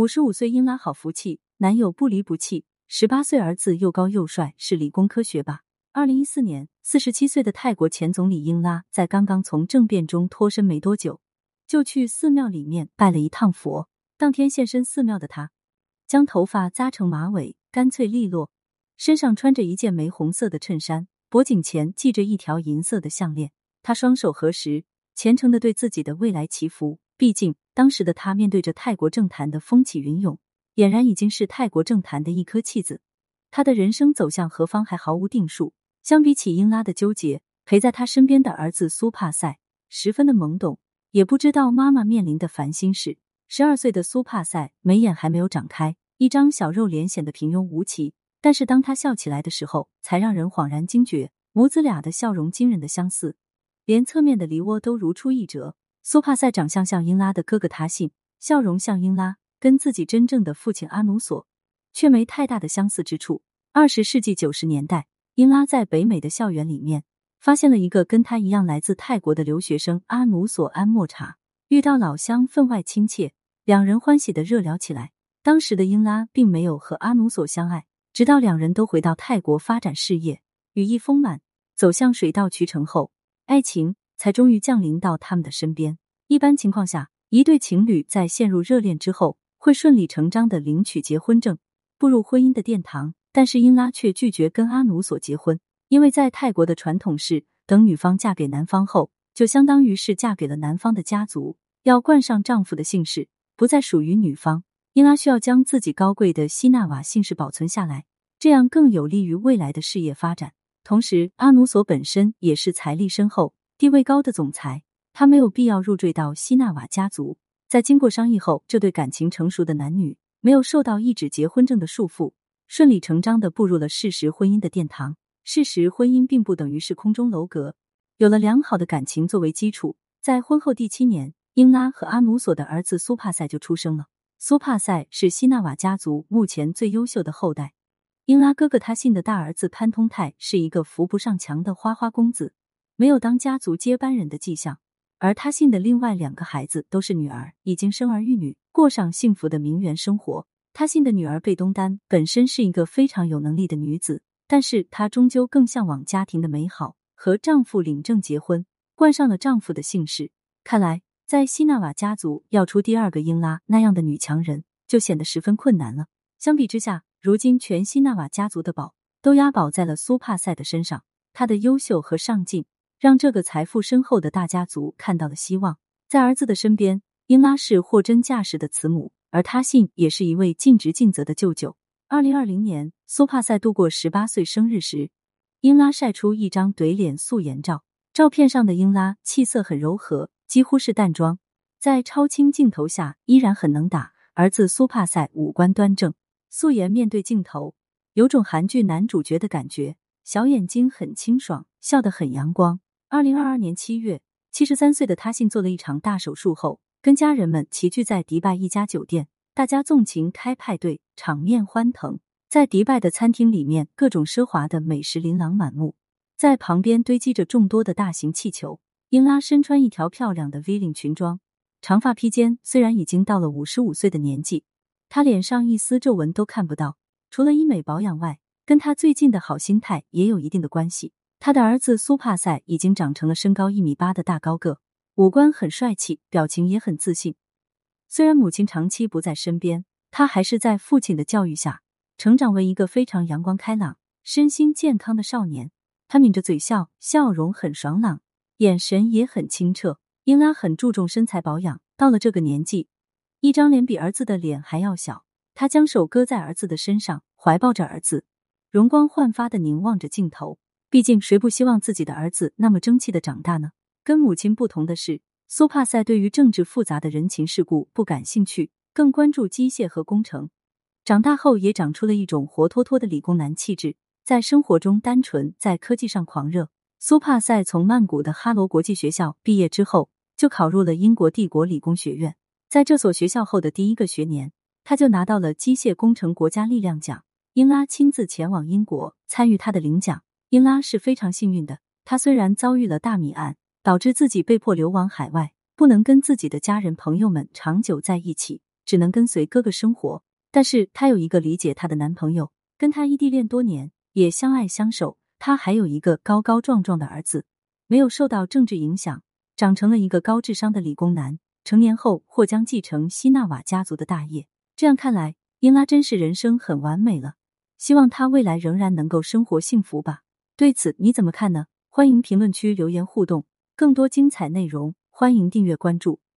五十五岁英拉好福气，男友不离不弃，十八岁儿子又高又帅，是理工科学霸。二零一四年，四十七岁的泰国前总理英拉在刚刚从政变中脱身没多久，就去寺庙里面拜了一趟佛。当天现身寺庙的他，将头发扎成马尾，干脆利落，身上穿着一件玫红色的衬衫，脖颈前系着一条银色的项链。他双手合十，虔诚的对自己的未来祈福。毕竟，当时的他面对着泰国政坛的风起云涌，俨然已经是泰国政坛的一颗弃子。他的人生走向何方还毫无定数。相比起英拉的纠结，陪在他身边的儿子苏帕塞十分的懵懂，也不知道妈妈面临的烦心事。十二岁的苏帕塞眉眼还没有长开，一张小肉脸显得平庸无奇。但是当他笑起来的时候，才让人恍然惊觉，母子俩的笑容惊人的相似，连侧面的梨窝都如出一辙。苏帕塞长相像英拉的哥哥他信，笑容像英拉，跟自己真正的父亲阿努索却没太大的相似之处。二十世纪九十年代。英拉在北美的校园里面发现了一个跟他一样来自泰国的留学生阿努索安莫查，遇到老乡分外亲切，两人欢喜的热聊起来。当时的英拉并没有和阿努索相爱，直到两人都回到泰国发展事业，羽翼丰满，走向水到渠成后，爱情才终于降临到他们的身边。一般情况下，一对情侣在陷入热恋之后，会顺理成章的领取结婚证，步入婚姻的殿堂。但是英拉却拒绝跟阿努索结婚，因为在泰国的传统是，等女方嫁给男方后，就相当于是嫁给了男方的家族，要冠上丈夫的姓氏，不再属于女方。英拉需要将自己高贵的西纳瓦姓氏保存下来，这样更有利于未来的事业发展。同时，阿努索本身也是财力深厚、地位高的总裁，他没有必要入赘到西纳瓦家族。在经过商议后，这对感情成熟的男女没有受到一纸结婚证的束缚。顺理成章的步入了事实婚姻的殿堂。事实婚姻并不等于是空中楼阁，有了良好的感情作为基础，在婚后第七年，英拉和阿努索的儿子苏帕塞就出生了。苏帕塞是西纳瓦家族目前最优秀的后代。英拉哥哥他信的大儿子潘通泰是一个扶不上墙的花花公子，没有当家族接班人的迹象。而他信的另外两个孩子都是女儿，已经生儿育女，过上幸福的名媛生活。他信的女儿贝东丹本身是一个非常有能力的女子，但是她终究更向往家庭的美好，和丈夫领证结婚，冠上了丈夫的姓氏。看来，在西纳瓦家族要出第二个英拉那样的女强人，就显得十分困难了。相比之下，如今全西纳瓦家族的宝都押宝在了苏帕塞的身上，她的优秀和上进让这个财富深厚的大家族看到了希望。在儿子的身边，英拉是货真价实的慈母。而他信也是一位尽职尽责的舅舅。二零二零年，苏帕塞度过十八岁生日时，英拉晒出一张怼脸素颜照。照片上的英拉气色很柔和，几乎是淡妆，在超清镜头下依然很能打。儿子苏帕塞五官端正，素颜面对镜头，有种韩剧男主角的感觉。小眼睛很清爽，笑得很阳光。二零二二年七月，七十三岁的他信做了一场大手术后。跟家人们齐聚在迪拜一家酒店，大家纵情开派对，场面欢腾。在迪拜的餐厅里面，各种奢华的美食琳琅满目，在旁边堆积着众多的大型气球。英拉身穿一条漂亮的 V 领裙装，长发披肩。虽然已经到了五十五岁的年纪，她脸上一丝皱纹都看不到。除了医美保养外，跟她最近的好心态也有一定的关系。他的儿子苏帕塞已经长成了身高一米八的大高个。五官很帅气，表情也很自信。虽然母亲长期不在身边，他还是在父亲的教育下成长为一个非常阳光开朗、身心健康的少年。他抿着嘴笑，笑容很爽朗，眼神也很清澈。英拉很注重身材保养，到了这个年纪，一张脸比儿子的脸还要小。他将手搁在儿子的身上，怀抱着儿子，容光焕发的凝望着镜头。毕竟，谁不希望自己的儿子那么争气的长大呢？跟母亲不同的是，苏帕塞对于政治复杂的人情世故不感兴趣，更关注机械和工程。长大后也长出了一种活脱脱的理工男气质，在生活中单纯，在科技上狂热。苏帕塞从曼谷的哈罗国际学校毕业之后，就考入了英国帝国理工学院。在这所学校后的第一个学年，他就拿到了机械工程国家力量奖。英拉亲自前往英国参与他的领奖。英拉是非常幸运的，他虽然遭遇了大米案。导致自己被迫流亡海外，不能跟自己的家人朋友们长久在一起。只能跟随哥哥生活。但是她有一个理解她的男朋友，跟她异地恋多年，也相爱相守。她还有一个高高壮壮的儿子，没有受到政治影响，长成了一个高智商的理工男。成年后或将继承希纳瓦家族的大业。这样看来，英拉真是人生很完美了。希望她未来仍然能够生活幸福吧。对此你怎么看呢？欢迎评论区留言互动。更多精彩内容，欢迎订阅关注。